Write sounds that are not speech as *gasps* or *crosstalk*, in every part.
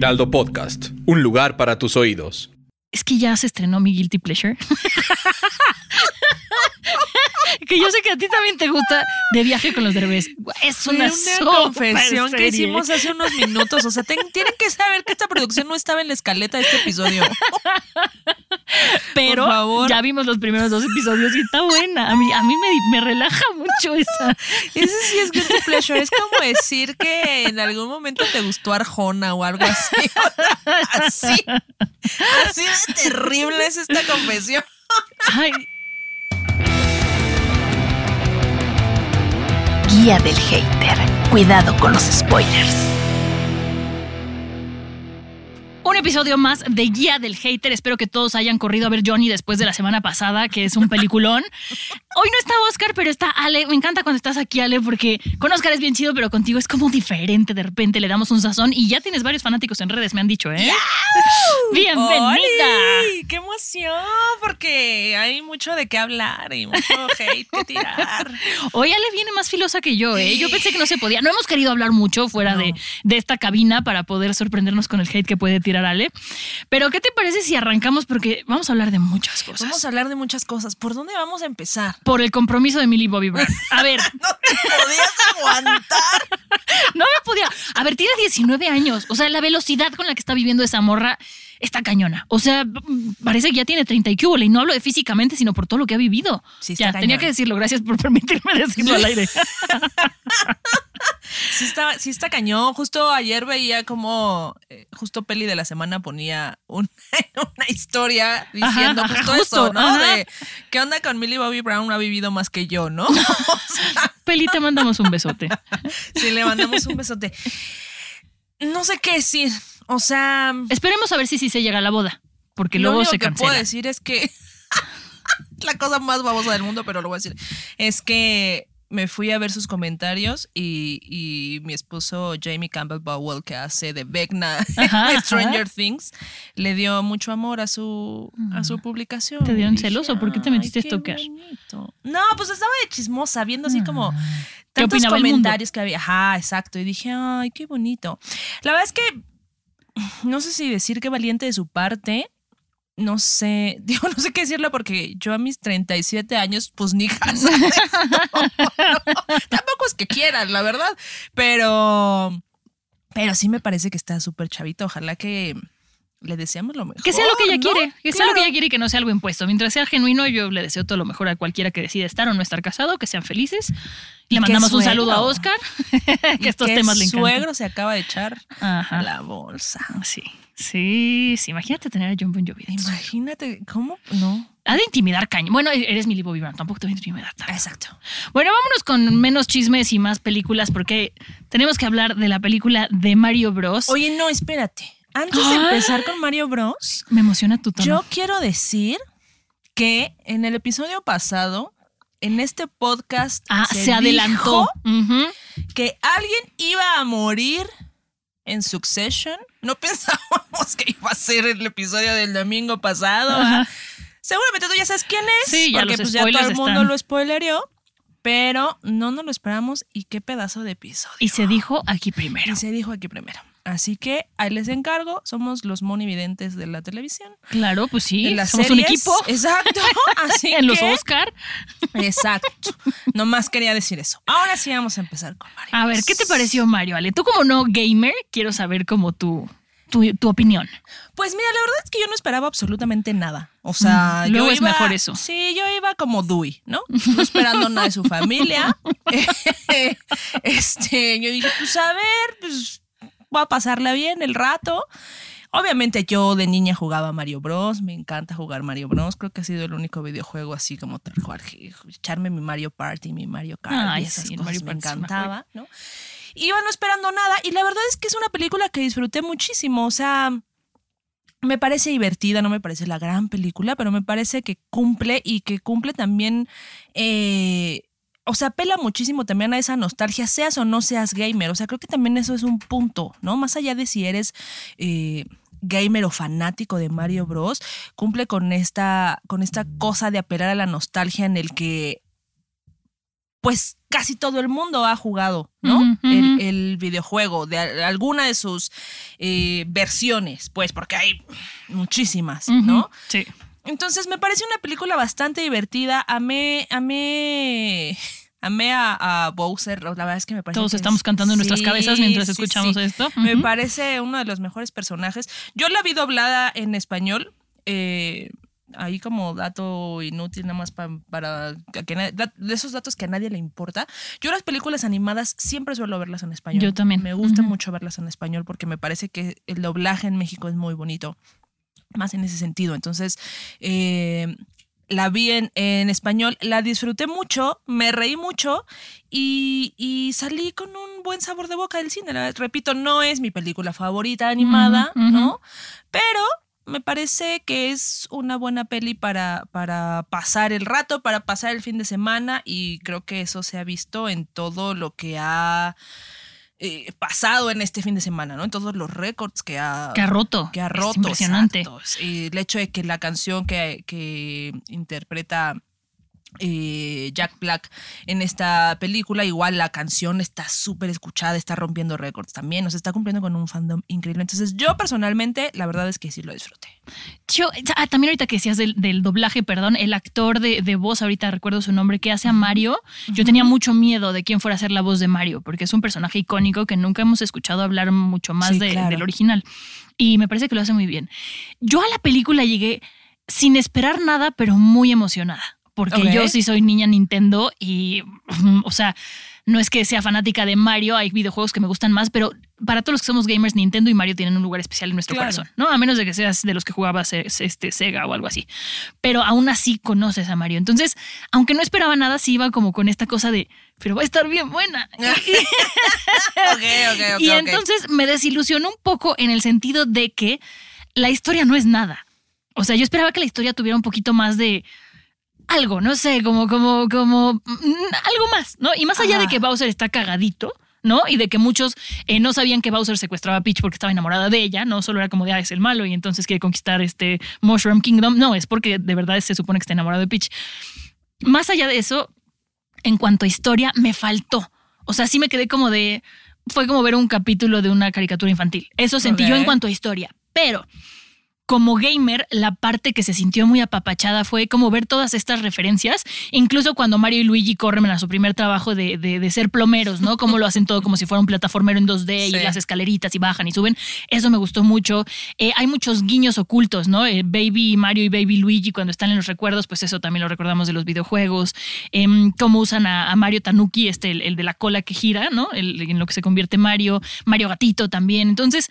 Heraldo Podcast, un lugar para tus oídos. Es que ya se estrenó mi Guilty Pleasure. *laughs* que yo sé que a ti también te gusta de viaje con los derbés. Es una, confesión que hicimos hace unos minutos. O sea, tienen que saber que esta producción no estaba en la escaleta de este episodio. *laughs* Pero ya vimos los primeros dos episodios y está buena. A mí, a mí me, me relaja mucho esa. Ese sí es guilty pleasure. Es como decir que en algún momento te gustó Arjona o algo así. *laughs* Así. Así de terrible es esta confesión. Ay, Guía del hater. Cuidado con los spoilers. Un episodio más de Guía del Hater. Espero que todos hayan corrido a ver Johnny después de la semana pasada, que es un peliculón. Hoy no está Oscar, pero está Ale. Me encanta cuando estás aquí, Ale, porque con Oscar es bien chido, pero contigo es como diferente. De repente le damos un sazón y ya tienes varios fanáticos en redes, me han dicho, ¿eh? ¡Bienvenida! ¡Qué emoción! Porque hay mucho de qué hablar y mucho *laughs* hate que tirar. Hoy Ale viene más filosa que yo, ¿eh? Yo pensé que no se podía. No hemos querido hablar mucho fuera de, de esta cabina para poder sorprendernos con el hate que puede tirar Ale. Pero, ¿qué te parece si arrancamos? Porque vamos a hablar de muchas cosas. Vamos a hablar de muchas cosas. ¿Por dónde vamos a empezar? Por el compromiso de Millie Bobby Brown. *laughs* A ver. no te podías aguantar. *laughs* no me podía. A ver, tiene 19 años. O sea, la velocidad con la que está viviendo esa morra está cañona. O sea, parece que ya tiene 30 y y no hablo de físicamente, sino por todo lo que ha vivido. Sí, ya, tenía que decirlo. Gracias por permitirme *laughs* decirlo al aire. *laughs* sí, está, sí está cañón. Justo ayer veía como, eh, justo Peli de la semana ponía *laughs* una historia diciendo justo, eso, ¿no? De, ¿qué onda con Millie Bobby Brown? Ha vivido más que yo, ¿no? Peli, te mandamos un besote. sí, le mandamos un besote. No sé qué decir. O sea. Esperemos a ver si sí se llega a la boda. Porque luego se cancela. Lo que puedo decir es que. *laughs* la cosa más babosa del mundo, pero lo voy a decir. Es que me fui a ver sus comentarios y, mi esposo Jamie Campbell Bowell, que hace de Vecna *laughs* Stranger Things, le dio mucho amor a su, a su mm. publicación. ¿Te dieron celoso? ¿Por qué te metiste a tocar? No, pues estaba de chismosa, viendo así como ah. tantos comentarios que había. Ajá, exacto. Y dije, ay, qué bonito. La verdad es que no sé si decir qué valiente de su parte no sé, *laughs* digo, no sé qué decirle porque yo a mis 37 años, pues ni *laughs* casa. tampoco es que quieran, la verdad, pero, pero sí me parece que está súper chavito. Ojalá que le deseamos lo mejor. Que sea lo que ella quiere, que sea lo que ella quiere y que no sea algo impuesto. Mientras sea genuino, yo le deseo todo lo mejor a cualquiera que decida estar o no estar casado, que sean felices. Le mandamos un saludo a Oscar, *laughs* que estos temas le encantan. suegro se acaba de echar a la bolsa. Sí. Sí, sí, imagínate tener a John Bon Jovi. Imagínate, ¿cómo? No. Ha de intimidar caño. Bueno, eres Millie Bobby Brown, tampoco te va a intimidar Exacto. Bueno, vámonos con menos chismes y más películas porque tenemos que hablar de la película de Mario Bros. Oye, no, espérate. Antes de empezar con Mario Bros. *gasps* Me emociona tu tono. Yo quiero decir que en el episodio pasado, en este podcast, ah, se, adelantó que alguien iba a morir en Succession. No *laughs* pensábamos que iba a ser el episodio del domingo pasado. Seguramente tú ya sabes quién es. Sí, ya porque pues ya todo el mundo lo spoilerió. Pero no nos lo esperamos y qué pedazo de episodio. Y se dijo aquí primero. Y se dijo aquí primero. Así que ahí les encargo, somos los monividentes de la televisión. Claro, pues sí, somos un equipo. Exacto. *laughs* Así en los Oscar. Exacto. Nomás quería decir eso. Ahora sí vamos a empezar con Mario. A ver, ¿qué te pareció Mario? Ale, tú como no gamer, quiero saber como tú tu, opinión. Pues mira, la verdad es que yo no esperaba absolutamente nada. O sea, yo iba, es mejor eso. Sí, yo iba como Dewey, ¿no? No esperando nada de su familia. *laughs* *laughs* este, yo dije, pues a ver, pues voy a pasarla bien el rato. Obviamente yo de niña jugaba Mario Bros, me encanta jugar Mario Bros, creo que ha sido el único videojuego así como tal cual, echarme mi Mario Party, mi Mario Kart y esas cosas me encantaba, ¿no? iba no esperando nada y la verdad es que es una película que disfruté muchísimo, o sea, me parece divertida, no me parece la gran película, pero me parece que cumple y que cumple también, eh, o sea, apela muchísimo también a esa nostalgia, seas o no seas gamer, o sea, creo que también eso es un punto, ¿no? Más allá de si eres... Eh, gamer o fanático de Mario Bros, cumple con esta, con esta cosa de apelar a la nostalgia en el que pues casi todo el mundo ha jugado, ¿no? el, videojuego, de alguna de sus eh, versiones, pues, porque hay muchísimas, ¿no? Sí. Entonces me parece una película bastante divertida. Amé, amé, amé a, a Bowser. La verdad es que me parece. Todos estamos cantando en nuestras cabezas mientras escuchamos esto. Me parece uno de los mejores personajes. Yo la vi doblada en español. Eh, ahí como dato inútil nada más para, de esos datos que a nadie le importa. Yo las películas animadas siempre suelo verlas en español. Yo también. Me gusta mucho verlas en español porque me parece que el doblaje en México es muy bonito. Más en ese sentido. Entonces, eh, la vi en, en, español, la disfruté mucho, me reí mucho y, y, salí con un buen sabor de boca del cine. repito, no es mi película favorita animada, ¿no? Pero me parece que es una buena peli para, para pasar el rato, para pasar el fin de semana y creo que eso se ha visto en todo lo que ha eh, pasado en este fin de semana, ¿no? En todos los récords que ha, que ha roto. Que ha roto. impresionante. Y el hecho de que la canción que, que interpreta eh, Jack Black en esta película. Igual la canción está súper escuchada, está rompiendo récords también, nos está cumpliendo con un fandom increíble. Entonces yo personalmente, la verdad es que sí lo disfruté. Yo, ah, también ahorita que decías del, doblaje, perdón, el actor de, voz, ahorita recuerdo su nombre, que hace a Mario, yo tenía mucho miedo de quién fuera a ser la voz de Mario, porque es un personaje icónico que nunca hemos escuchado hablar mucho más del original. Y me parece que lo hace muy bien. Yo a la película llegué sin esperar nada, pero muy emocionada porque yo sí soy niña Nintendo y, *laughs* o sea, no es que sea fanática de Mario, hay videojuegos que me gustan más, pero para todos los que somos gamers, Nintendo y Mario tienen un lugar especial en nuestro corazón, ¿no? A menos de que seas de los que jugabas este, Sega o algo así. Pero aún así conoces a Mario. Entonces, aunque no esperaba nada, sí iba como con esta cosa de, pero va a estar bien buena. *laughs* y entonces me desilusionó un poco en el sentido de que la historia no es nada. O sea, yo esperaba que la historia tuviera un poquito más de algo, no sé, como, como, como mm, algo más, ¿no? Y más allá de que Bowser está cagadito, ¿no? Y de que muchos eh, no sabían que Bowser secuestraba a Peach porque estaba enamorada de ella, no solo era como de, ah, es el malo y entonces quiere conquistar este Mushroom Kingdom, no, es porque de verdad se supone que está enamorado de Peach. Más allá de eso, en cuanto a historia, me faltó. O sea, sí me quedé como de, fue como ver un capítulo de una caricatura infantil. Eso sentí yo en cuanto a historia, pero como gamer, la parte que se sintió muy apapachada fue como ver todas estas referencias, incluso cuando Mario y Luigi corren a su primer trabajo de, ser plomeros, ¿no? Como lo hacen todo como si fuera un plataformero en 2D y las escaleritas y bajan y suben. Eso me gustó mucho. Eh, hay muchos guiños ocultos, ¿no? Eh, Baby Mario y Baby Luigi cuando están en los recuerdos, pues eso también lo recordamos de los videojuegos. Em, cómo usan a, Mario Tanuki, este, el, de la cola que gira, ¿no? en lo que se convierte Mario. Mario Gatito también. Entonces,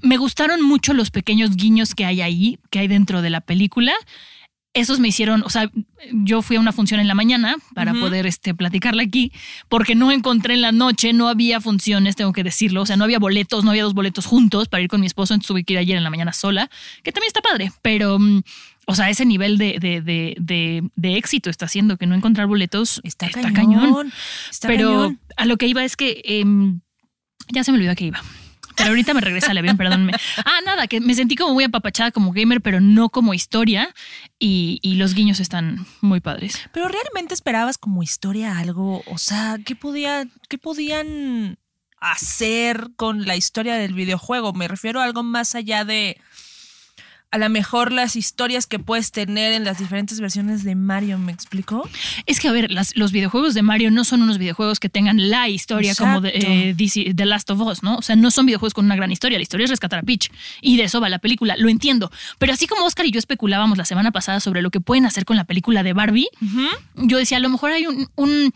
me gustaron mucho los pequeños guiños que hay ahí, que hay dentro de la película. Esos me hicieron, o sea, yo fui a una función en la mañana para poder este, platicarla aquí, porque no encontré en la noche, no había funciones, tengo que decirlo, o sea, no había boletos, no había dos boletos juntos para ir con mi esposo, entonces tuve que ir ayer en la mañana sola, que también está padre, pero, mm, o sea, ese nivel de, de, éxito está haciendo que no encontrar boletos está, cañón. pero a lo que iba es que em, ya se me olvidó a qué iba. Pero ahorita me regresa el avión, perdónme. Ah, nada, que me sentí como muy apapachada como gamer, pero no como historia. Y, los guiños están muy padres. Pero realmente esperabas como historia algo, o sea, ¿qué, podía, qué podían hacer con la historia del videojuego? Me refiero a algo más allá de a lo mejor las historias que puedes tener en las diferentes versiones de Mario, ¿me explico? Es que, a ver, los videojuegos de Mario no son unos videojuegos que tengan la historia como de eh, The Last of Us, ¿no? O sea, no son videojuegos con una gran historia. La historia es rescatar a Peach. Y de eso va la película, lo entiendo. Pero así como Oscar y yo especulábamos la semana pasada sobre lo que pueden hacer con la película de Barbie, yo decía, a lo mejor hay un, un,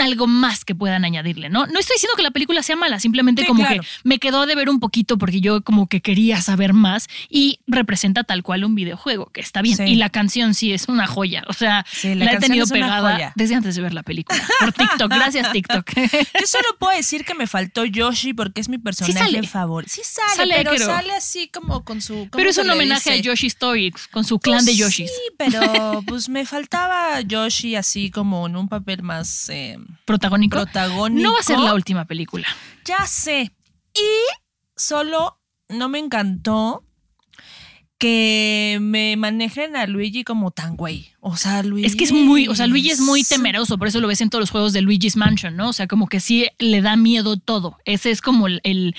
algo más que puedan añadirle, ¿no? No estoy diciendo que la película sea mala, simplemente como que me quedó de ver un poquito porque yo como que quería saber más y representar presenta tal cual un videojuego, que está bien. Y la canción sí es una joya. O sea, la, he tenido pegada desde antes de ver la película. Por TikTok. Gracias, TikTok. *laughs* Yo solo puedo decir que me faltó Yoshi porque es mi personaje favorito. Sí sale, pero, sale así como con su. Pero es un homenaje a Yoshi Story, con su clan de pues Yoshis. Sí, pero pues me faltaba Yoshi así como en un papel más eh, protagónico. protagónico. No va a ser la última película. Ya sé. Y solo no me encantó que me manejen a Luigi como tan güey. O sea, Luigi. Es que es muy, o sea, Luigi es muy temeroso, por eso lo ves en todos los juegos de Luigi's Mansion, ¿no? O sea, como que sí le da miedo todo. Ese es como el,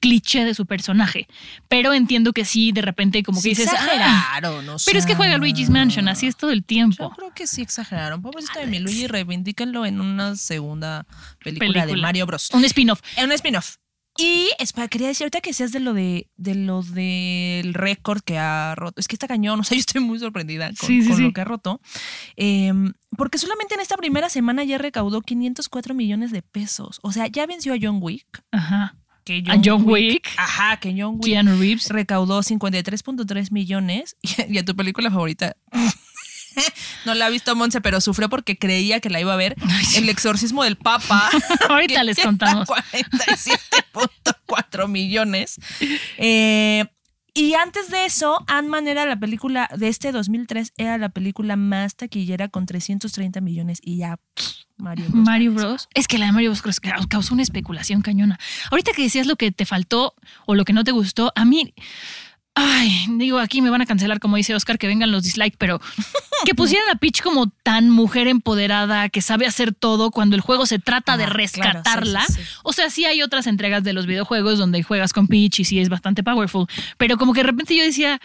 cliché de su personaje. Pero entiendo que sí, de repente, como que dices. Ah". Exageraron, no Pero es que juega Luigi's Mansion, así es todo el tiempo. Yo creo que sí exageraron. Pobrecito de mi Luigi, reivindíquenlo en una segunda película, de Mario Bros. Un spin-off. Un spin-off. Y espera, quería decir ahorita que seas de lo de, de lo del récord que ha roto. Es que está cañón, o sea, *laughs* yo estoy muy sorprendida con, lo que ha roto. Em, porque solamente en esta primera semana ya recaudó 504 millones de pesos. O sea, ya venció a John Wick. Ajá. Que John a John Wick, Ajá, que John Wick. Keanu Reeves. Recaudó 53.3 millones. *laughs* y a tu película favorita *laughs* no la ha visto Monse, pero sufrió porque creía que la iba a ver. El exorcismo del Papa. *laughs* Ahorita les contamos. 47.4 millones. Eh, y antes de eso, Ant-Man era la película de este 2003, era la película más taquillera con 330 millones y ya Mario Bros. Mario Bros. Es que la de Mario Bros causó una especulación cañona. Ahorita que decías lo que te faltó o lo que no te gustó, a mí Ay, digo, aquí me van a cancelar, como dice Oscar, que vengan los dislikes, pero *laughs* que pusieran a Peach como tan mujer empoderada, que sabe hacer todo cuando el juego se trata de rescatarla. O sea, sí hay otras entregas de los videojuegos donde juegas con Peach y sí es bastante powerful, pero como que de repente yo decía,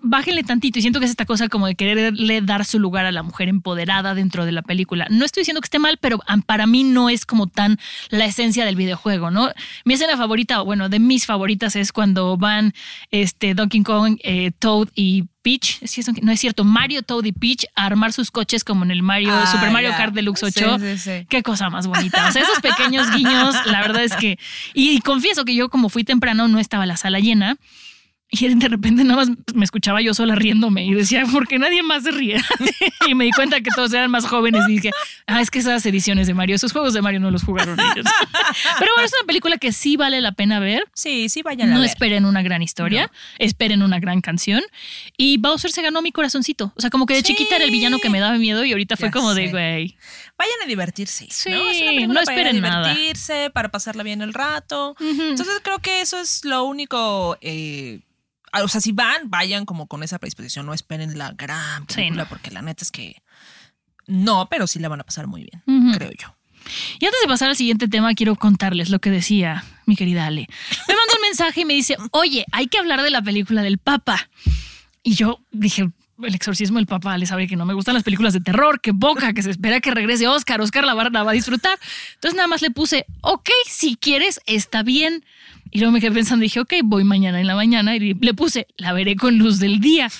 bájenle tantito y siento que es esta cosa como de quererle dar su lugar a la mujer empoderada dentro de la película. No estoy diciendo que esté mal, pero para mí no es como tan la esencia del videojuego, ¿no? Mi escena favorita, bueno, de mis favoritas es cuando van este, Donkey Kong, eh, Toad y Peach, no es cierto, Mario, Toad y Peach a armar sus coches como en el Mario, ah, Super Mario Kart Deluxe 8. Qué cosa más bonita. O sea, esos pequeños guiños, la verdad es que. y confieso que yo, como fui temprano, no estaba la sala llena. Y de repente nada más me escuchaba yo sola riéndome y decía, ¿por qué nadie más se ríe? *laughs* y me di cuenta que todos eran más jóvenes y dije, ah, es que esas ediciones de Mario, esos juegos de Mario no los jugaron ellos. *laughs* Pero bueno, es una película que sí vale la pena ver. Sí, sí vayan a no ver. No esperen una gran historia, esperen una gran canción. Y Bowser se ganó mi corazoncito. O sea, como que de chiquita era el villano que me daba miedo y ahorita fue como de, güey. Vayan a divertirse. Sí, no, esperen para divertirse, para pasarla bien el rato. Entonces creo que eso es lo único... Eh, o sea, si van, vayan como con esa predisposición, no esperen la gran película, porque la neta es que no, pero sí la van a pasar muy bien, creo yo. Y antes de pasar al siguiente tema, quiero contarles lo que decía mi querida Ale. Me mandó un mensaje y me dice, oye, hay que hablar de la película del Papa. Y yo dije, el exorcismo del Papa, le sabe que no me gustan las películas de terror, que boca, que se espera que regrese Oscar, Oscar la, la va a disfrutar. Entonces nada más le puse, ok, si quieres, está bien. Y luego me quedé pensando, dije, ok, voy mañana en la mañana y le puse, la veré con luz del día.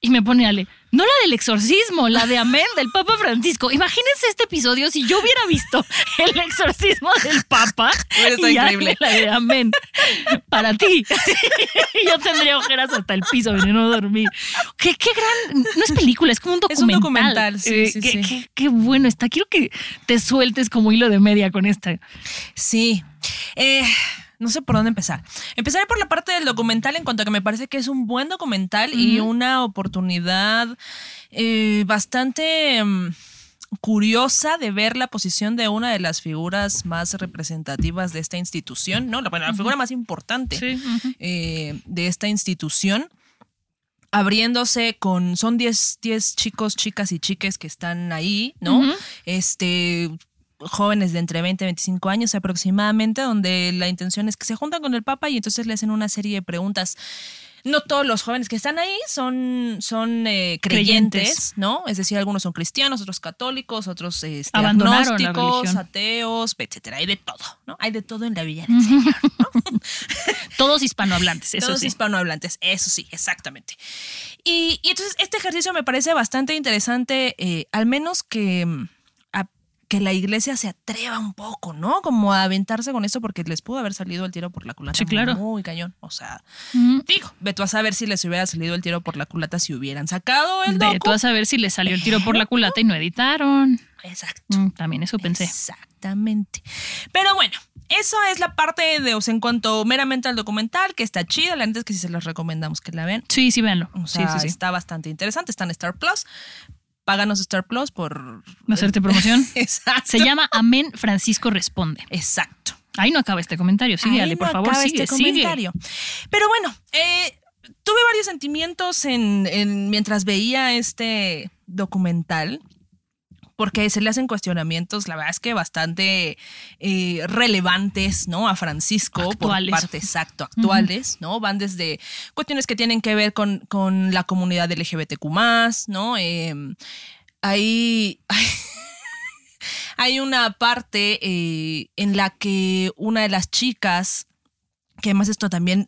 Y me pone Ale, no la del exorcismo, la de Amén del Papa Francisco. Imagínense este episodio si yo hubiera visto *laughs* el exorcismo del Papa y increíble. la de Amén para ti. *laughs* yo tendría ojeras hasta el piso veniendo a dormir. Qué, qué gran, no es película, es como un documental. Es un documental, sí, sí, sí. Qué, qué, bueno está. Quiero que te sueltes como hilo de media con esta. Sí. Eh, no sé por dónde empezar. Empezaré por la parte del documental en cuanto a que me parece que es un buen documental y una oportunidad eh, bastante mm, curiosa de ver la posición de una de las figuras más representativas de esta institución, ¿no? La, la figura más importante eh, de esta institución abriéndose con, son 10 chicos, chicas y chiques que están ahí, ¿no? Este, jóvenes de entre 20 y 25 años aproximadamente, donde la intención es que se juntan con el Papa y entonces le hacen una serie de preguntas. No todos los jóvenes que están ahí son, son eh, creyentes, ¿no? Es decir, algunos son cristianos, otros católicos, otros este, agnósticos, ateos, etcétera. Hay de todo, ¿no? Hay de todo en la Villa del Señor, *laughs* Todos hispanohablantes, eso Todos hispanohablantes, eso sí, exactamente. Y, entonces este ejercicio me parece bastante interesante, eh, al menos que que la iglesia se atreva un poco, ¿no? Como a aventarse con esto porque les pudo haber salido el tiro por la culata. Sí, claro. Muy cañón. O sea, digo, ve tú a saber si les hubiera salido el tiro por la culata si hubieran sacado el docu. Ve tú a saber si les salió el tiro por la culata y no editaron. Exacto. Mm, también eso pensé. Exactamente. Pero bueno, eso es la parte de, o sea, en cuanto meramente al documental, que está chido. La neta es que sí se los recomendamos que la vean. Sí, sí, véanlo. O sí, sí, sí. está bastante interesante. Está en Star Plus. Páganos Star Plus por. Hacerte promoción. *laughs* Exacto. Se llama Amén Francisco Responde. Exacto. Ahí no acaba este comentario. Sigue, por favor, acaba sigue, este sigue. comentario. Pero bueno, eh, tuve varios sentimientos en, en- mientras veía este documental. Porque se le hacen cuestionamientos, la verdad es que bastante eh, relevantes, ¿no? A Francisco Actuales. por parte exacto, actuales, ¿no? Van desde cuestiones que tienen que ver con, con la comunidad LGBTQ, ¿no? Eh, *laughs* hay, hay una parte eh, en la que una de las chicas, que además esto también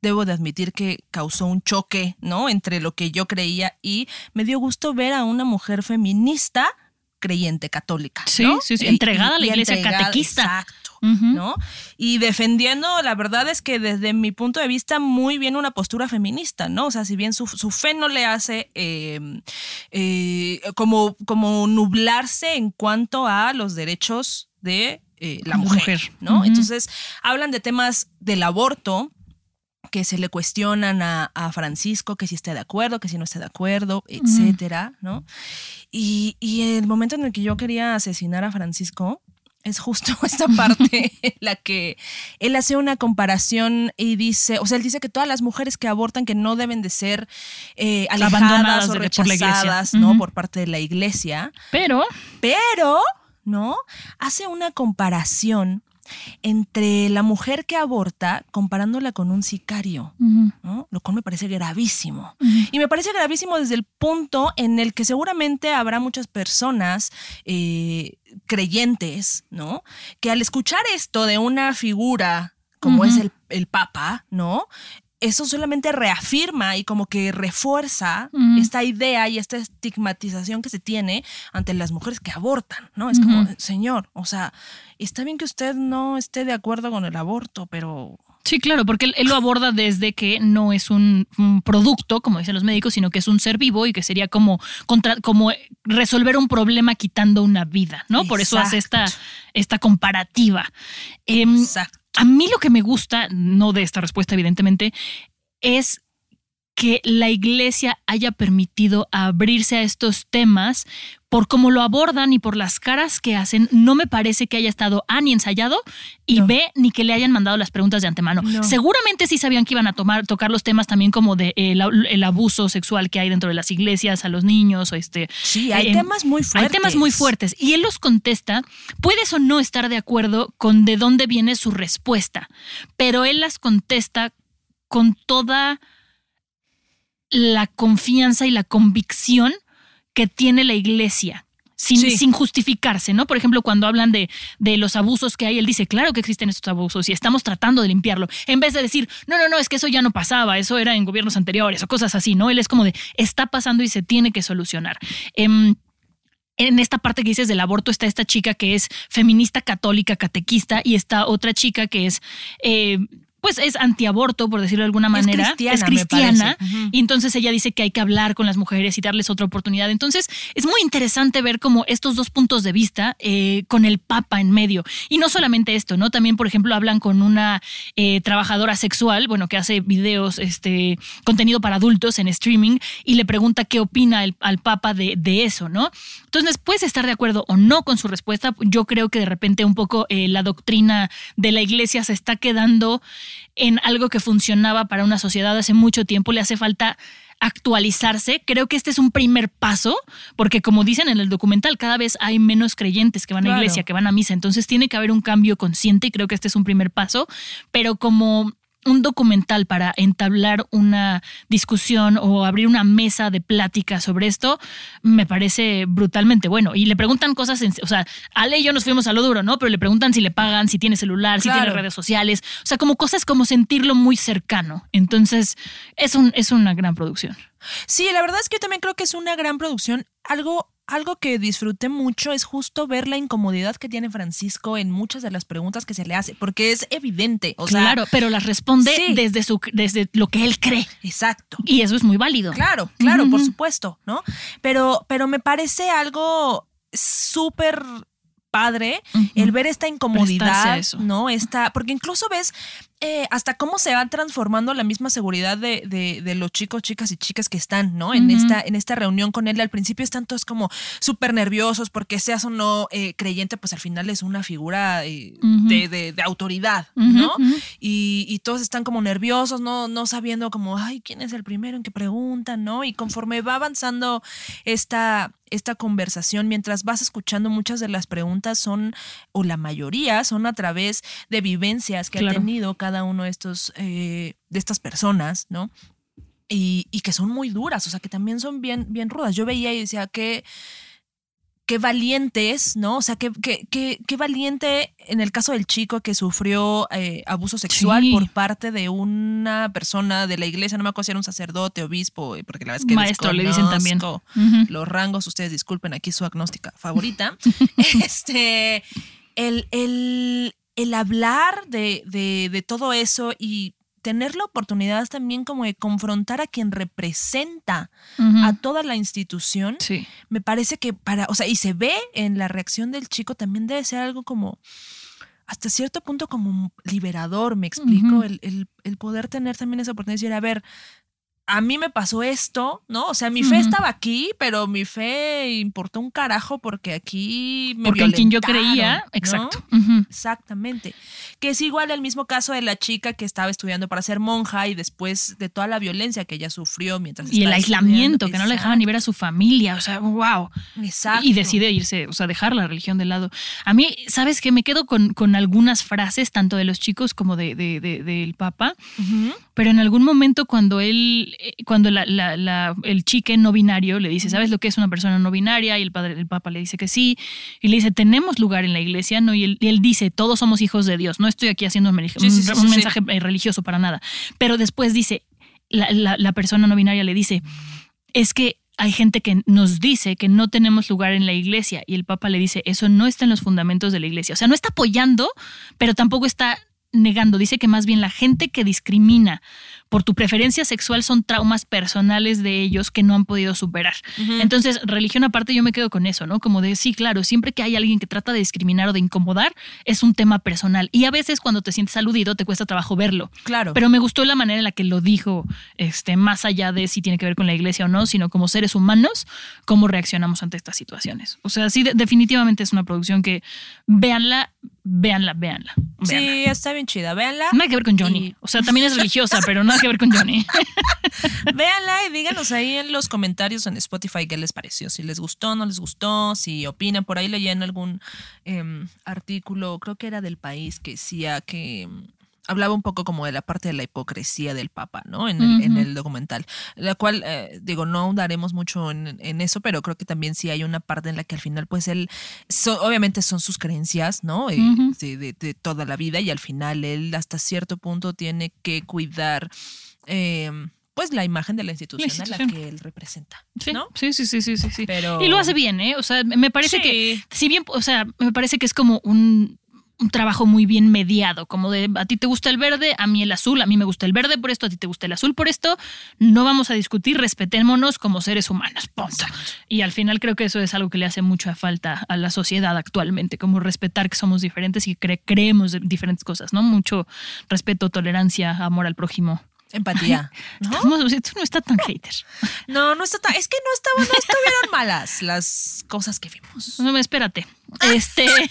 debo de admitir que causó un choque, ¿no? Entre lo que yo creía y me dio gusto ver a una mujer feminista creyente católica. Sí, ¿no? sí, sí, Y- entregada a la y iglesia entregada, catequista. Exacto. ¿no? Y defendiendo, la verdad es que desde mi punto de vista, muy bien una postura feminista, ¿no? O sea, si bien su, su fe no le hace eh, eh, como, como nublarse en cuanto a los derechos de eh, la mujer, mujer. ¿no? Entonces, hablan de temas del aborto, que se le cuestionan a, a Francisco que si está de acuerdo, que si no está de acuerdo, etcétera, ¿no? Y, y el momento en el que yo quería asesinar a Francisco es justo *laughs* esta parte en la que él hace una comparación y dice, o sea, él dice que todas las mujeres que abortan que no deben de ser eh, alejadas Abandonadas o por rechazadas, ¿no? Por parte de la iglesia, Pero pero, ¿no? Hace una comparación entre la mujer que aborta comparándola con un sicario. ¿no? Lo cual me parece gravísimo. Y me parece gravísimo desde el punto en el que seguramente habrá muchas personas eh, creyentes, ¿no? Que al escuchar esto de una figura como es el, el Papa, ¿no? Eso solamente reafirma y como que refuerza esta idea y esta estigmatización que se tiene ante las mujeres que abortan, ¿no? Es como, señor, o sea, está bien que usted no esté de acuerdo con el aborto, pero Sí, claro, porque él, él lo aborda desde que no es un, un producto, como dicen los médicos, sino que es un ser vivo y que sería como, contra, como resolver un problema quitando una vida, ¿no? Por eso hace esta, esta comparativa. Em, exacto. A mí lo que me gusta, no de esta respuesta evidentemente, es que la iglesia haya permitido abrirse a estos temas por cómo lo abordan y por las caras que hacen, no me parece que haya estado A ni ensayado y No. B ni que le hayan mandado las preguntas de antemano. No. Seguramente sí sabían que iban a tomar, tocar los temas también como de eh, el, el abuso sexual que hay dentro de las iglesias a los niños o este. Sí, hay eh, temas muy fuertes. Hay temas muy fuertes y él los contesta. Puedes o no estar de acuerdo con de dónde viene su respuesta, pero él las contesta con toda la confianza y la convicción que tiene la iglesia. Sin, Sí. sin justificarse, ¿no? Por ejemplo, cuando hablan de, de los abusos que hay, él dice, claro que existen estos abusos y estamos tratando de limpiarlo. En vez de decir, no, no, no, es que eso ya no pasaba, eso era en gobiernos anteriores o cosas así, ¿no? Él es como de, está pasando y se tiene que solucionar. Em, en esta parte que dices del aborto está esta chica que es feminista católica, catequista, y está otra chica que es, eh, pues es antiaborto, por decirlo de alguna manera. cristiana, Es cristiana. parece. Ujú. Y entonces ella dice que hay que hablar con las mujeres y darles otra oportunidad. Entonces es muy interesante ver como estos dos puntos de vista eh, con el Papa en medio. Y no solamente esto, ¿no? También, por ejemplo, hablan con una eh, trabajadora sexual, bueno, que hace videos, este, contenido para adultos en streaming, y le pregunta qué opina el- al Papa de, de eso, ¿no? Entonces, puedes estar de acuerdo o no con su respuesta. Yo creo que de repente un poco eh, la doctrina de la iglesia se está quedando en algo que funcionaba para una sociedad hace mucho tiempo. Le hace falta actualizarse. Creo que este es un primer paso, porque como dicen en el documental, cada vez hay menos creyentes que van a iglesia, que van a misa. Entonces tiene que haber un cambio consciente y creo que este es un primer paso. Pero como un documental para entablar una discusión o abrir una mesa de plática sobre esto, me parece brutalmente bueno. Y le preguntan cosas, en- o sea, Ale y yo nos fuimos a lo duro, ¿no? Pero le preguntan si le pagan, si tiene celular, si tiene redes sociales, o sea, como cosas como sentirlo muy cercano. Entonces, es, un, es una gran producción. Sí, la verdad es que yo también creo que es una gran producción algo algo que disfruté mucho es justo ver la incomodidad que tiene Francisco en muchas de las preguntas que se le hace, porque es evidente. O claro, pero las responde desde, su, desde lo que él cree. Exacto. Y eso es muy válido. Claro, claro, por supuesto, ¿no? Pero, pero me parece algo súper padre el ver esta incomodidad, ¿no? Esta, porque incluso ves eh, hasta cómo se va transformando la misma seguridad de, de, los chicos, chicas y chicas que están, ¿no? En, esta, en esta reunión con él. Al principio están todos como súper nerviosos porque seas o no eh, creyente, pues al final es una figura eh, de, autoridad, ¿no? y, y, todos están como nerviosos, ¿no? No sabiendo como, ay, ¿quién es el primero en que preguntan, ¿no? Y conforme va avanzando esta, esta conversación, mientras vas escuchando muchas de las preguntas son, o la mayoría, son a través de vivencias que ha tenido cada cada uno de estos, eh, de estas personas, ¿no? Y, que son muy duras, o sea, que también son bien, bien rudas. Yo veía y decía que qué valientes, ¿no? O sea, qué, qué, valiente en el caso del chico que sufrió eh, abuso sexual por parte de una persona de la iglesia, no me acuerdo si era un sacerdote, obispo, eh, porque la verdad es que maestro le dicen también los rangos, ustedes disculpen, aquí su agnóstica favorita. *laughs* este, el, el, el hablar de, de, todo eso y tener la oportunidad también como de confrontar a quien representa a toda la institución, me parece que para, o sea, y se ve en la reacción del chico también debe ser algo como hasta cierto punto como liberador, me explico, el, el, el, poder tener también esa oportunidad de decir, a ver, a mí me pasó esto, ¿no? O sea, mi fe estaba aquí, pero mi fe importó un carajo porque aquí me Porque en quien yo creía, exacto. Exactamente. Que es igual el mismo caso de la chica que estaba estudiando para ser monja y después de toda la violencia que ella sufrió mientras Y el aislamiento, que no le dejaban ni ver a su familia, o sea, wow. Exacto. Y decide irse, o sea, dejar la religión de lado. A mí, ¿sabes qué? Me quedo con, con algunas frases, tanto de los chicos como de, del Papa, pero en algún momento cuando él eh, cuando el chique no binario le dice, ¿sabes lo que es una persona no binaria? Y el padre, el papa le dice que sí. Y le dice, tenemos lugar en la iglesia, ¿no? Y él, dice, todos somos hijos de Dios. No estoy aquí haciendo un, mensaje religioso para nada. Pero después dice, la persona no binaria le dice, es que hay gente que nos dice que no tenemos lugar en la iglesia y el Papa le dice, eso no está en los fundamentos de la iglesia. O sea, no está apoyando, pero tampoco está negando. Dice que más bien la gente que discrimina por tu preferencia sexual son traumas personales de ellos que no han podido superar. Entonces, religión aparte, yo me quedo con eso, ¿no? Como de, sí, claro, siempre que hay alguien que trata de discriminar o de incomodar, es un tema personal. Y a veces cuando te sientes aludido, te cuesta trabajo verlo. Claro. Pero me gustó la manera en la que lo dijo, este, más allá de si tiene que ver con la iglesia o no, sino como seres humanos, cómo reaccionamos ante estas situaciones. O sea, sí, definitivamente es una producción que véanla, véanla, véanla. Sí, está bien chida, véanla. Nada que ver con Johnny. O sea, también es *laughs* religiosa, pero nada que ver con Johnny. *laughs* véanla y díganos ahí en los comentarios en Spotify qué les pareció. Si les gustó, no les gustó, si opinan. Por ahí leí en algún em, artículo, creo que era del país, que decía que hablaba un poco como de la parte de la hipocresía del Papa, ¿no? En el, en el documental, la cual, eh, digo, no daremos mucho en, eso, pero creo que también sí hay una parte en la que al final, pues él, obviamente son sus creencias, ¿no? Eh, de, toda la vida y al final él hasta cierto punto tiene que cuidar. Em, pues la imagen de la institución, a la que él representa. Sí, ¿no? sí, sí, sí, sí, sí. Pero... Y lo hace bien, ¿eh? O sea, me parece que, si bien, o sea, me parece que es como un un trabajo muy bien mediado, como de a ti te gusta el verde, a mí el azul, a mí me gusta el verde por esto, a ti te gusta el azul por esto, no vamos a discutir, respetémonos como seres humanos, punto. Y al final creo que eso es algo que le hace mucha falta a la sociedad actualmente, como respetar que somos diferentes y que creemos diferentes cosas, ¿no? Mucho respeto, tolerancia, amor al prójimo. Empatía. ¿no? esto no está tan hater. No, no está tan. Es que no, estaba, no estuvieron *laughs* malas las cosas que vimos. No, espérate. Este. *laughs*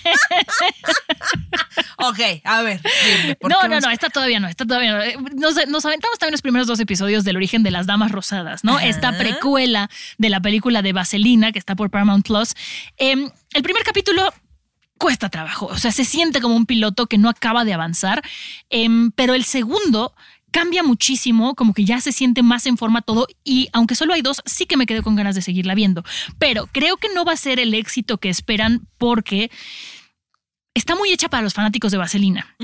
ok, a ver. no, no, no, esta todavía no, esta todavía no. Eh, nos, aventamos también los primeros dos episodios del origen de las Damas Rosadas, ¿no? Esta precuela de la película de Vaselina que está por Paramount Plus. Em, el primer capítulo cuesta trabajo, o sea, se siente como un piloto que no acaba de avanzar, em, pero el segundo cambia muchísimo, como que ya se siente más en forma todo y aunque solo hay dos, sí que me quedé con ganas de seguirla viendo. Pero creo que no va a ser el éxito que esperan porque está muy hecha para los fanáticos de Vaselina.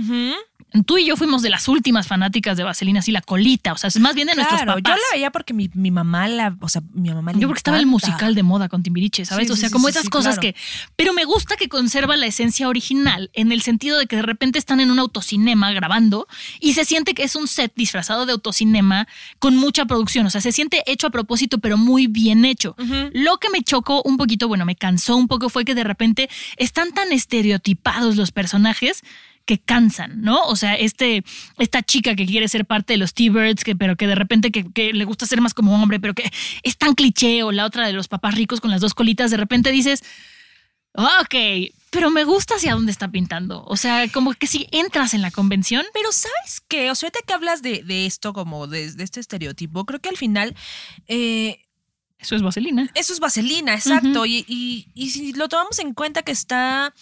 Tú y yo fuimos de las últimas fanáticas de Vaselina, así la colita, o sea, es más bien de nuestros papás. Yo la veía porque mi, mamá la, o sea, mi mamá Yo porque estaba el musical de moda con Timbiriche, ¿sabes? o sea, como esas cosas que. Pero me gusta que conserva la esencia original, en el sentido de que de repente están en un autocinema grabando y se siente que es un set disfrazado de autocinema con mucha producción. O sea, se siente hecho a propósito, pero muy bien hecho. Lo que me chocó un poquito, bueno, me cansó un poco, fue que de repente están tan estereotipados los personajes que cansan, ¿no? O sea, este, esta chica que quiere ser parte de los T-Birds, que, pero que de repente que, le gusta ser más como hombre, pero que es tan cliché, o la otra de los papás ricos con las dos colitas, de repente dices, ok, pero me gusta hacia dónde está pintando. O sea, como que si entras en la convención. Pero ¿sabes qué? O sea, ahorita que hablas de, esto, como de, este estereotipo, creo que al final... Eh, eso es vaselina. Eso es vaselina, exacto. y, y, si lo tomamos en cuenta que está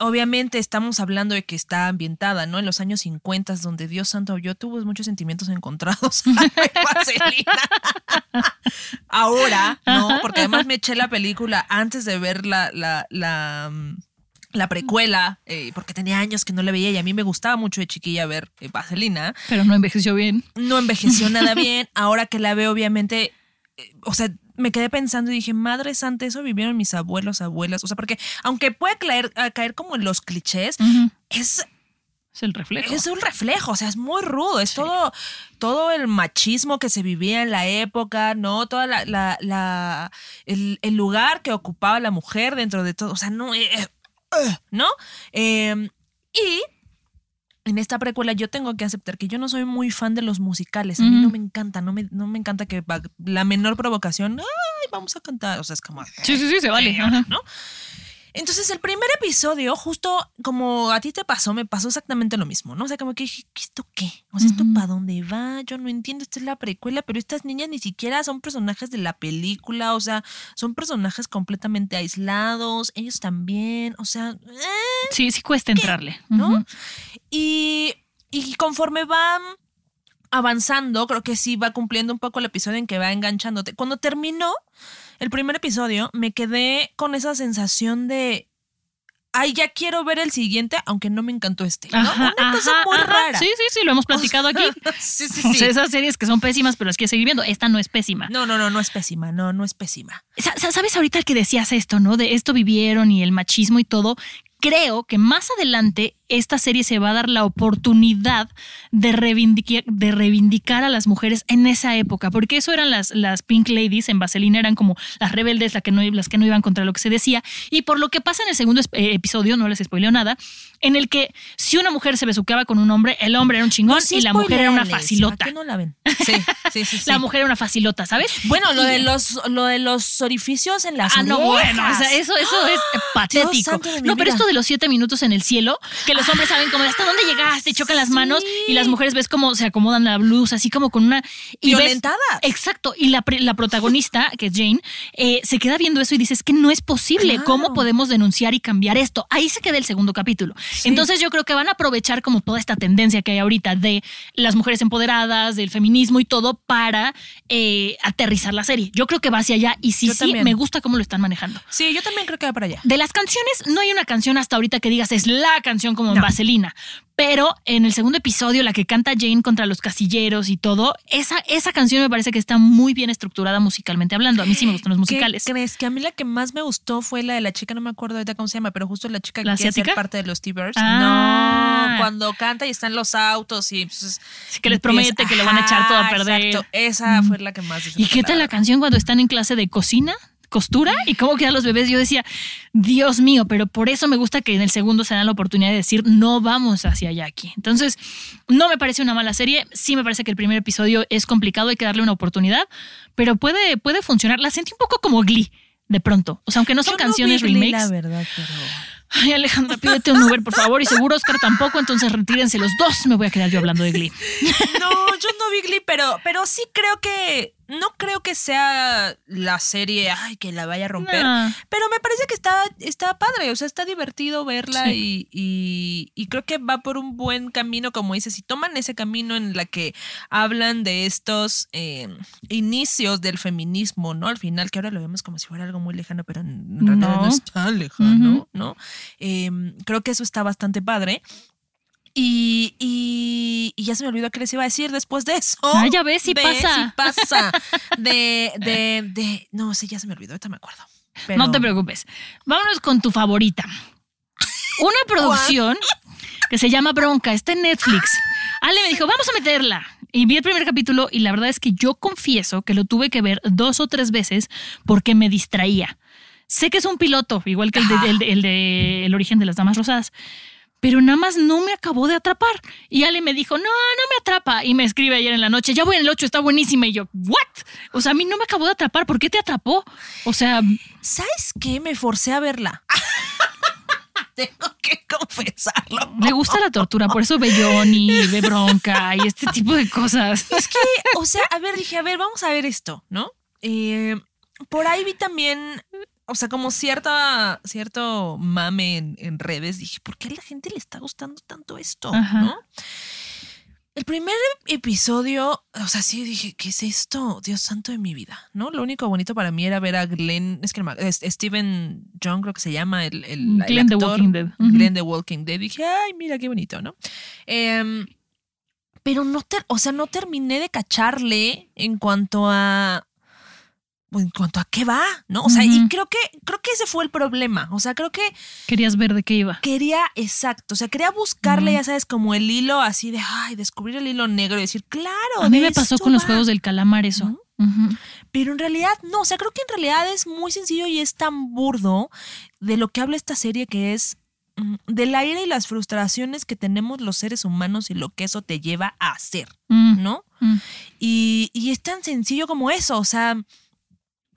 obviamente estamos hablando de que está ambientada, ¿no? En los años 50, donde Dios santo, yo tuve muchos sentimientos encontrados. *laughs* Ahora, ¿no? Porque además me eché la película antes de ver la, la, la, mm, precuela, eh, porque tenía años que no la veía y a mí me gustaba mucho de chiquilla ver eh, Vaselina. Pero no envejeció bien. No envejeció nada bien. Ahora que la veo, obviamente, eh, o sea, me quedé pensando y dije, madre santa, eso vivieron mis abuelos, abuelas. O sea, porque aunque puede caer, caer como en los clichés, es es el reflejo. Es un reflejo, o sea, es muy rudo. Es todo, todo el machismo que se vivía en la época, ¿no? Toda la, la, el, lugar que ocupaba la mujer dentro de todo. O sea, no. Eh, eh, ¿No? Em, y en esta precuela yo tengo que aceptar que yo no soy muy fan de los musicales. A mí no me encanta, no me, no me encanta que la menor provocación, ay, vamos a cantar. O sea, es como. Sí, sí, sí, se vale. ¿No? Entonces, el primer episodio, justo como a ti te pasó, me pasó exactamente lo mismo, ¿no? O sea, como que dije, ¿esto qué? O sea, ¿esto para dónde va? Yo no entiendo, esta es la precuela, pero estas niñas ni siquiera son personajes de la película, o sea, son personajes completamente aislados, ellos también, o sea... Eh, sí, sí cuesta entrarle. ¿No? y, y conforme van avanzando, creo que sí va cumpliendo un poco el episodio en que va enganchándote. Cuando terminó el primer episodio, me quedé con esa sensación de. Ay, ya quiero ver el siguiente, aunque no me encantó este. ¿no? Una cosa muy rara. Sí, sí, sí, lo hemos platicado aquí. *laughs* sí, sí, sí. esas series que son pésimas, pero las que seguir viendo. Esta no es pésima. No, no, no, no es pésima. No, no es pésima. ¿Sabes ahorita que decías esto, no? De esto vivieron y el machismo y todo creo que más adelante esta serie se va a dar la oportunidad de reivindicar, de reivindicar a las mujeres en esa época, porque eso eran las, las Pink Ladies en Vaselina, eran como las rebeldes, las que, no, las que no iban contra lo que se decía, y por lo que pasa en el segundo eh, episodio, no les spoileo nada, en el que si una mujer se besuqueaba con un hombre, el hombre era un chingón y la mujer era una facilota. qué no la ven? *laughs* Sí, sí, sí, La mujer era una facilota, ¿sabes? Bueno, lo de los, lo de los orificios en las Ah, no, bueno, o sea, eso, eso es *gasps* patético. No, pero esto de los siete minutos en el cielo, que los hombres saben como hasta dónde llegaste, chocan las manos y las mujeres ves cómo se acomodan la blusa, así como con una... Y Violentada. exacto. Y la, la, protagonista, que es Jane, eh, se queda viendo eso y dice, es que no es posible. ¿Cómo podemos denunciar y cambiar esto? Ahí se queda el segundo capítulo. Entonces yo creo que van a aprovechar como toda esta tendencia que hay ahorita de las mujeres empoderadas, del feminismo y todo para eh, aterrizar la serie. Yo creo que va hacia allá y sí, sí, me gusta cómo lo están manejando. Sí, yo también creo que va para allá. De las canciones, no hay una canción hasta ahorita que digas es la canción como en Vaselina. Pero en el segundo episodio, la que canta Jane contra los casilleros y todo, esa, esa canción me parece que está muy bien estructurada musicalmente hablando. A mí sí me gustan los musicales. ¿Qué crees? Que a mí la que más me gustó fue la de la chica, no me acuerdo ahorita cómo se llama, pero justo la chica que quiere ser parte de los T-Birds. Ah. No, cuando canta y están los autos y pues, que les promete que le van a echar todo a perder. Exacto, esa fue la que más. ¿Y qué tal la canción cuando están en clase de cocina? Costura y cómo quedan los bebés. Yo decía, Dios mío, pero por eso me gusta que en el segundo se dan la oportunidad de decir, no vamos hacia allá aquí. Entonces, no me parece una mala serie. Sí me parece que el primer episodio es complicado, hay que darle una oportunidad, pero puede, puede funcionar. La sentí un poco como Glee de pronto. O sea, aunque no son canciones remakes. La verdad, pero. Ay, Alejandra, pídete un Uber, por favor. Y seguro Oscar tampoco, entonces retírense los dos. Me voy a quedar yo hablando de Glee. *laughs* No, yo no vi Glee, pero, pero sí creo que no creo que sea la serie, ay, que la vaya a romper, pero me parece que está, está padre, o sea, está divertido verla y, y, creo que va por un buen camino, como dices, si toman ese camino en la que hablan de estos eh, inicios del feminismo, ¿no? Al final, que ahora lo vemos como si fuera algo muy lejano, pero en realidad no, está lejano, ¿no? Em, creo que eso está bastante padre. Y, y ya se me olvidó qué les iba a decir después de eso. Ah, ya ves, si pasa. Sí pasa. *laughs* De, de, de, no sé, ya se me olvidó, ahorita me acuerdo. No te preocupes. Vámonos con tu favorita. Una producción que se llama Bronca, está en Netflix. Ale me dijo, vamos a meterla. Y vi el primer capítulo y la verdad es que yo confieso que lo tuve que ver dos o tres veces porque me distraía. Sé que es un piloto, igual que el de, el, de, el origen de las Damas Rosadas, pero nada más no me acabó de atrapar. Y Ale me dijo, no, no me atrapa. Y me escribe ayer en la noche, ya voy en el 8, está buenísima. Y yo, ¿what? O sea, a mí no me acabó de atrapar. ¿Por qué te atrapó? O sea... ¿Sabes qué? Me forcé a verla. *laughs* Tengo que confesarlo. Me gusta la tortura, por eso ve Johnny, ve bronca y este tipo de cosas. Es que, o sea, a ver, dije, a ver, vamos a ver esto, ¿no? Eh, por ahí vi también o sea, como cierta, cierto mame en, redes, dije, ¿por qué a la gente le está gustando tanto esto? ¿No? El primer episodio, o sea, sí dije, ¿qué es esto? Dios santo de mi vida, ¿no? Lo único bonito para mí era ver a Glenn, es que es Steven John creo que se llama, el, el, Glenn The Walking Dead. Glenn The Walking Dead. Dije, ay, mira qué bonito, ¿no? Em, pero no, o sea, no terminé de cacharle en cuanto a en cuanto a qué va, ¿no? O sea, y creo que, creo que ese fue el problema. O sea, creo que. Querías ver de qué iba. Quería, exacto. O sea, quería buscarle, ya sabes, como el hilo así de, ay, descubrir el hilo negro y decir, claro. A mí me pasó con los juegos del calamar eso. Pero en realidad, no. O sea, creo que en realidad es muy sencillo y es tan burdo de lo que habla esta serie que es mm, del aire y las frustraciones que tenemos los seres humanos y lo que eso te lleva a hacer, mm. ¿no? Mm. Y, y es tan sencillo como eso. O sea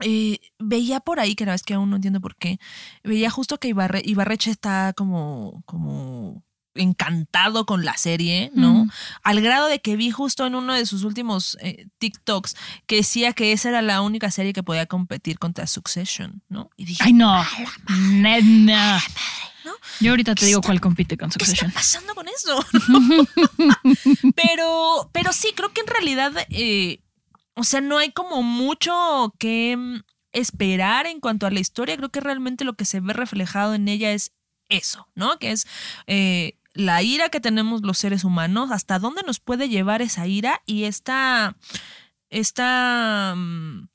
eh, veía por ahí, que la vez que aún no entiendo por qué, veía justo que Ibarre, Ibarreche está como, como encantado con la serie, ¿no? Al grado de que vi justo en uno de sus últimos eh, TikToks que decía que esa era la única serie que podía competir contra Succession, ¿no? Y dije, ay no, no. Yo ahorita te digo cuál compite con Succession. ¿Qué está pasando con eso? *laughs* *laughs* pero, pero sí, creo que en realidad eh, o sea, no hay como mucho que mm, esperar en cuanto a la historia. Creo que realmente lo que se ve reflejado en ella es eso, ¿no? Que es eh, la ira que tenemos los seres humanos, hasta dónde nos puede llevar esa ira y esta, esta, mm,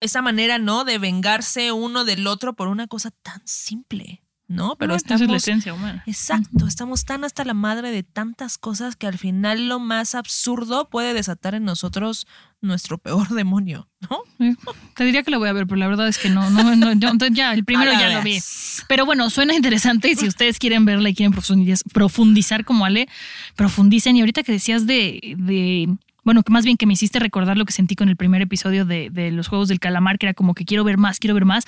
esta manera, ¿no? De vengarse uno del otro por una cosa tan simple. ¿No? Pero estamos, es la esencia humana. Exacto, estamos tan hasta la madre de tantas cosas que al final lo más absurdo puede desatar en nosotros nuestro peor *laughs* demonio, ¿no? Te diría que lo voy a ver, pero la verdad es que no, no, no ya, el *laughs* primero ya lo vi. Pero bueno, suena interesante y si ustedes quieren verla y quieren profundizar, como Ale, profundicen. Y ahorita que decías de, de bueno, que más bien que me hiciste recordar lo que sentí con el primer episodio de, los Juegos del Calamar, que era como que quiero ver más, quiero ver más.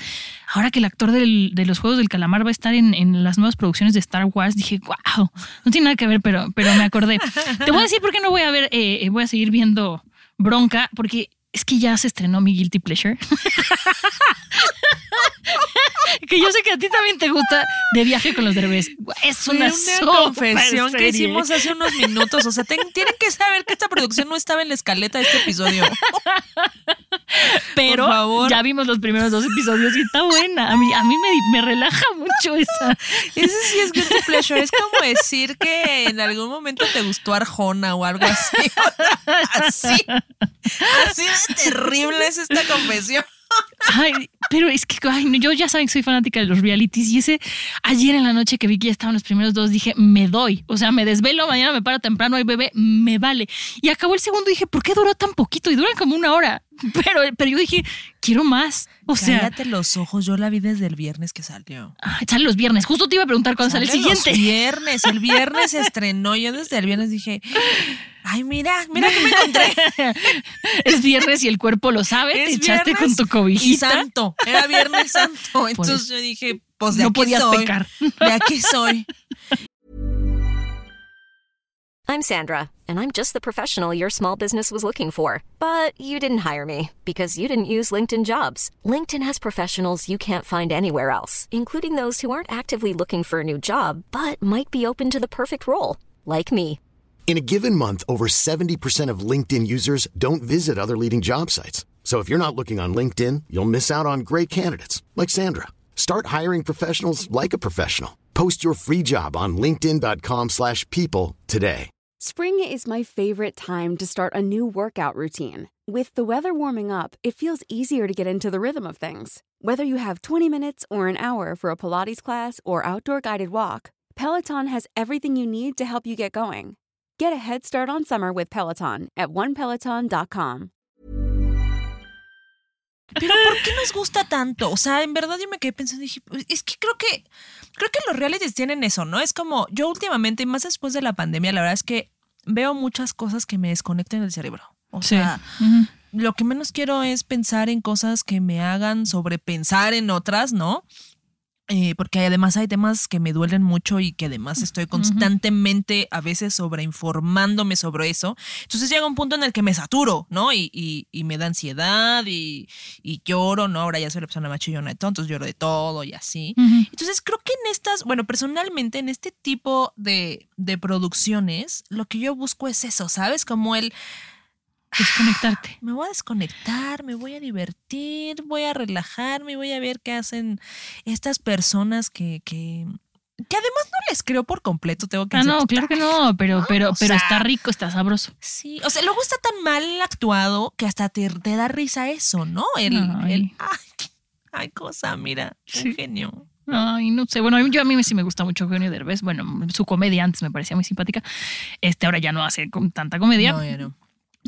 Ahora que el actor de los Juegos del Calamar va a estar en, las nuevas producciones de Star Wars, dije, wow, no tiene nada que ver, pero, pero me acordé. Te voy a decir por qué no voy a ver, eh, eh, voy a seguir viendo Bronca, porque es que ya se estrenó mi Guilty Pleasure. *laughs* *laughs* que yo sé que a ti también te gusta de viaje con los derbés. Es una, confesión que hicimos hace unos minutos. O sea, tienen que saber que esta producción no estaba en la escaleta de este episodio. *laughs* Pero ya vimos los primeros dos episodios y está buena. A mí, a mí me, me relaja mucho esa. Ese sí es guilty pleasure. Es como decir que en algún momento te gustó Arjona o algo así. *laughs* Así. Así de terrible es esta confesión. Ay, pero es que yo ya saben que soy fanática de los realities y ese ayer en la noche que vi que ya estaban los primeros dos dije, me doy. O sea, me desvelo, mañana me paro temprano, hay bebé, me vale. Y acabó el segundo y dije, ¿por qué duró tan poquito? Y duran como una hora. Pero, pero yo dije, quiero más. O sea. Cállate los ojos, yo la vi desde el viernes que salió. Ay, sale los viernes. Justo te iba a preguntar cuándo sale, el siguiente. El viernes, el viernes se *laughs* estrenó. Yo desde el viernes dije, ay, mira, mira que me encontré. *laughs* es viernes y el cuerpo lo sabe. te echaste con tu cobijita. Y santo, era viernes *laughs* santo. Entonces yo dije, pues de no aquí podías soy. Pecar. De aquí soy. *laughs* I'm Sandra, and I'm just the professional your small business was looking for. But you didn't hire me because you didn't use LinkedIn jobs. LinkedIn has professionals you can't find anywhere else, including those who aren't actively looking for a new job but might be open to the perfect role, like me. In a given month, over 70% of LinkedIn users don't visit other leading job sites. So if you're not looking on LinkedIn, you'll miss out on great candidates like Sandra. Start hiring professionals like a professional. Post your free job on linkedin.com/people today. Spring is my favorite time to start a new workout routine. With the weather warming up, it feels easier to get into the rhythm of things. Whether you have 20 minutes or an hour for a Pilates class or outdoor guided walk, Peloton has everything you need to help you get going. Get a head start on summer with Peloton at onepeloton.com. Pero ¿por qué nos gusta tanto? O sea, en verdad yo me quedé pensando, dije, pues, es que creo que creo que los realities tienen eso, ¿no? Es como yo últimamente, más después de la pandemia, la verdad es que veo muchas cosas que me desconectan del cerebro. O sea, lo que menos quiero es pensar en cosas que me hagan sobrepensar en otras, ¿no? Eh, porque además hay temas que me duelen mucho y que además estoy constantemente a veces sobreinformándome sobre eso. Entonces llega un punto en el que me saturo, ¿no? Y, y, me da ansiedad y, y, lloro, ¿no? Ahora ya soy la persona más chillona de todo, entonces lloro de todo y así. Entonces creo que en estas, bueno, personalmente en este tipo de, de producciones, lo que yo busco es eso, ¿sabes? Como el Desconectarte. Me voy a desconectar, me voy a divertir, voy a relajarme, voy a ver qué hacen estas personas que, que, que además no les creo por completo, tengo que Ah, no, claro que no, pero, pero, pero está rico, está sabroso. Sí, o sea, luego está tan mal actuado que hasta te, te da risa eso, ¿no? El, Ay. el ay, ay, cosa, mira, un genio. Ay, no sé. Bueno, yo a mí sí me gusta mucho Eugenio Derbez. Bueno, su comedia antes me parecía muy simpática. Este ahora ya no hace con tanta comedia. No, ya no.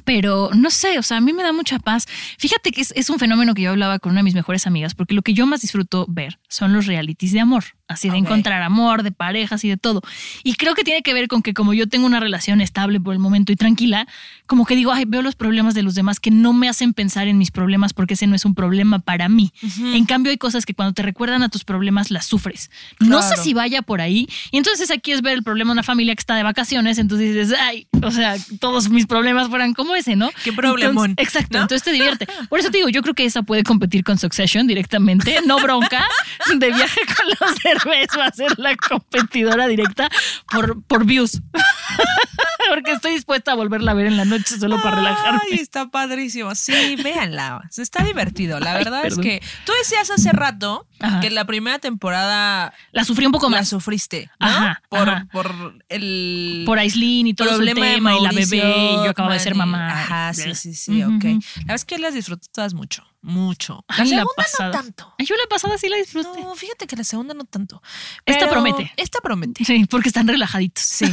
Pero no sé, o sea, a mí me da mucha paz. Fíjate que es, es, un fenómeno que yo hablaba con una de mis mejores amigas, porque lo que yo más disfruto ver son los realities de amor, así de encontrar amor, de parejas y de todo. Y creo que tiene que ver con que como yo tengo una relación estable por el momento y tranquila, como que digo, ay, veo los problemas de los demás que no me hacen pensar en mis problemas porque ese no es un problema para mí. En cambio, hay cosas que cuando te recuerdan a tus problemas las sufres. No sé Claro. si vaya por ahí. Y entonces aquí es ver el problema de una familia que está de vacaciones, entonces dices, ay, o sea, todos mis problemas fueran como ese, ¿no? Qué problemón, Entonces- exacto, ¿no? entonces te divierte. Por eso te digo, yo creo que esa puede competir con Succession directamente, no bronca. De viaje con los Derbez va a ser la competidora directa por, por views. *laughs* Porque estoy dispuesta a volverla a ver en la noche solo para relajarme. Ay, está padrísimo. Sí, véanla. Se Está divertido. La verdad es que tú decías hace rato Ajá. que la primera temporada La sufrí un poco la más sufriste, ¿no? Ajá, por, ajá. por el por Aislinn y todo su problema de tema y la bebé y yo acababa de ser mamá. Ajá, sí, sí, sí, Ujú. ok. La verdad es que las disfruté todas mucho, mucho. La Ay, segunda pasada. no tanto. Yo la pasada sí la disfruté. No, fíjate que la segunda no tanto. Esta promete. Esta promete. Sí, porque están relajaditos. Sí,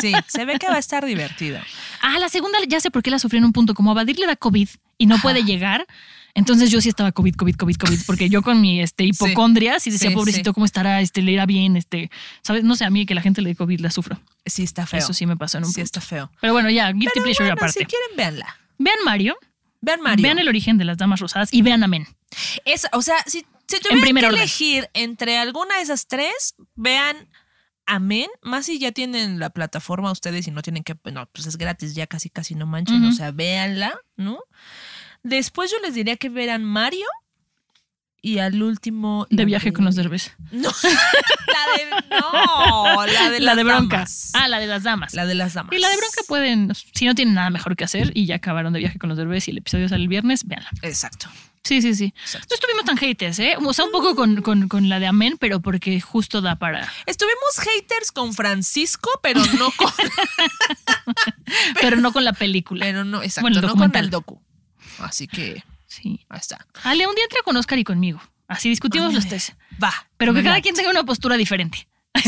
sí, se ve que va a estar divertido. *laughs* Ah, la segunda ya sé por qué la sufrí en un punto. Como a Badir le da COVID y no puede llegar. Entonces yo sí estaba COVID, COVID, COVID, COVID, porque yo con mi este, hipocondria sí decía, Sí, pobrecito, sí. ¿cómo estará? Este, le irá bien, este, ¿sabes? No sé, a mí que la gente le dé COVID la sufro. Sí, está feo. Eso sí me pasó en un Sí, punto. está feo. Pero bueno, ya, guilty Pero pleasure bueno, aparte. si quieren, véanla. Vean Mario, Vean Mario. vean el origen de las damas rosadas y vean Amén. Es, o sea, si, si tuvieran que orden. elegir entre alguna de esas tres, vean Amén, más si ya tienen la plataforma ustedes y no tienen que, no, pues es gratis, ya casi casi no manchen, o sea, véanla, ¿no? Después yo les diría que verán Mario y al último... De viaje con los derbes. No, *laughs* la de... No, la de La las de bronca. damas. Ah, la de las damas. La de las damas. Y la de bronca pueden, si no tienen nada mejor que hacer y ya acabaron de viaje con los derbes y el episodio sale el viernes, véanla. Exacto. Sí, sí, sí. Exacto. No estuvimos tan haters, ¿eh? O sea, un poco con, con, con la de Amén, pero porque justo da para. Estuvimos haters con Francisco, pero no con... *laughs* *laughs* Pero no con la película. pero no, exacto, Bueno, no con el docu. Así que Sí. ahí está. Ale, un día entra con Oscar y conmigo. Así discutimos los tres. Va. Pero que cada quien tenga una postura diferente. *laughs*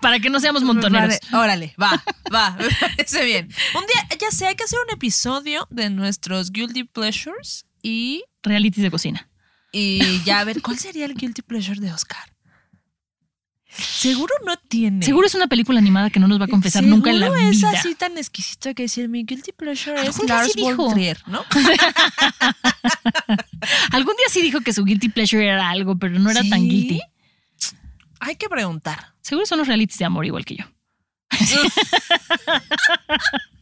Para que no seamos montoneros. Órale, va, *laughs* va, me parece bien. Un día, ya sé, hay que hacer un episodio de nuestros guilty pleasures y, Realities de cocina. y ya a ver cuál sería el guilty pleasure de Oscar. Seguro no tiene. Seguro es una película animada que no nos va a confesar nunca en la vida. es así tan exquisito que decir mi guilty pleasure es Lars sí von Trier, ¿no? *laughs* Algún día sí dijo que su guilty pleasure era algo, pero no era tan guilty. Hay que preguntar. Seguro son los realities de amor igual que yo. *laughs*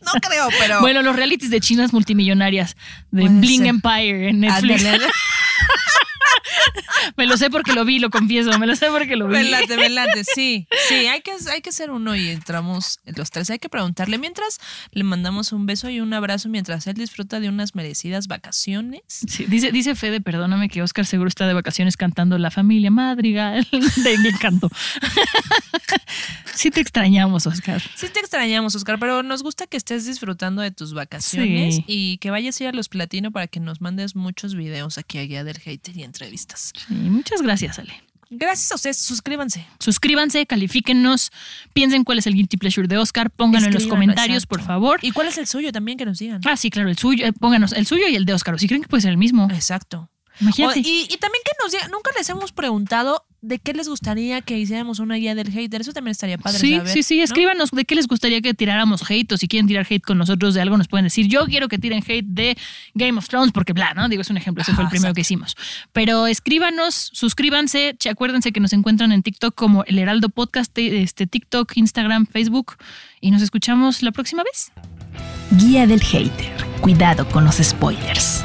No creo, pero Bueno, los realities de chinas multimillonarias de Bling ser. Empire en Netflix. *laughs* Me lo sé porque lo vi, lo confieso, me lo sé porque lo vi. Velate, velate, sí, sí, hay que, hay que ser uno y entramos los tres. Hay que preguntarle mientras le mandamos un beso y un abrazo mientras él disfruta de unas merecidas vacaciones. Sí, dice, dice Fede, perdóname que Oscar seguro está de vacaciones cantando La familia Madrigal *laughs* de Encanto. sí te extrañamos, Oscar. Sí te extrañamos, Oscar, pero nos gusta que estés disfrutando de tus vacaciones y que vayas a ir a los platino para que nos mandes muchos videos aquí a Guía del Hater y Sí, muchas gracias, Ale. Gracias a ustedes, suscríbanse. Suscríbanse, califíquennos, piensen cuál es el guilty pleasure de Oscar, pónganlo en los comentarios, por favor. ¿Y cuál es el suyo también que nos digan? Ah, sí, claro, el suyo, eh, pónganos el suyo y el de Oscar, si creen que puede ser el mismo. Exacto. Imagínate. y, y, también que nos digan, nunca les hemos preguntado de qué les gustaría que hiciéramos una guía del hater. Eso también estaría padre. Sí, saber, sí, sí. Escríbanos de qué les gustaría que tiráramos hate o si quieren tirar hate con nosotros de algo, nos pueden decir. Yo quiero que tiren hate de Game of Thrones porque bla, ¿no? Digo, es un ejemplo. Ese fue el primero que hicimos. Pero escríbanos, suscríbanse. Acuérdense que nos encuentran en TikTok como El Heraldo Podcast, este, TikTok, Instagram, Facebook. Y nos escuchamos la próxima vez. Guía del hater. Cuidado con los spoilers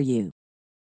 for you.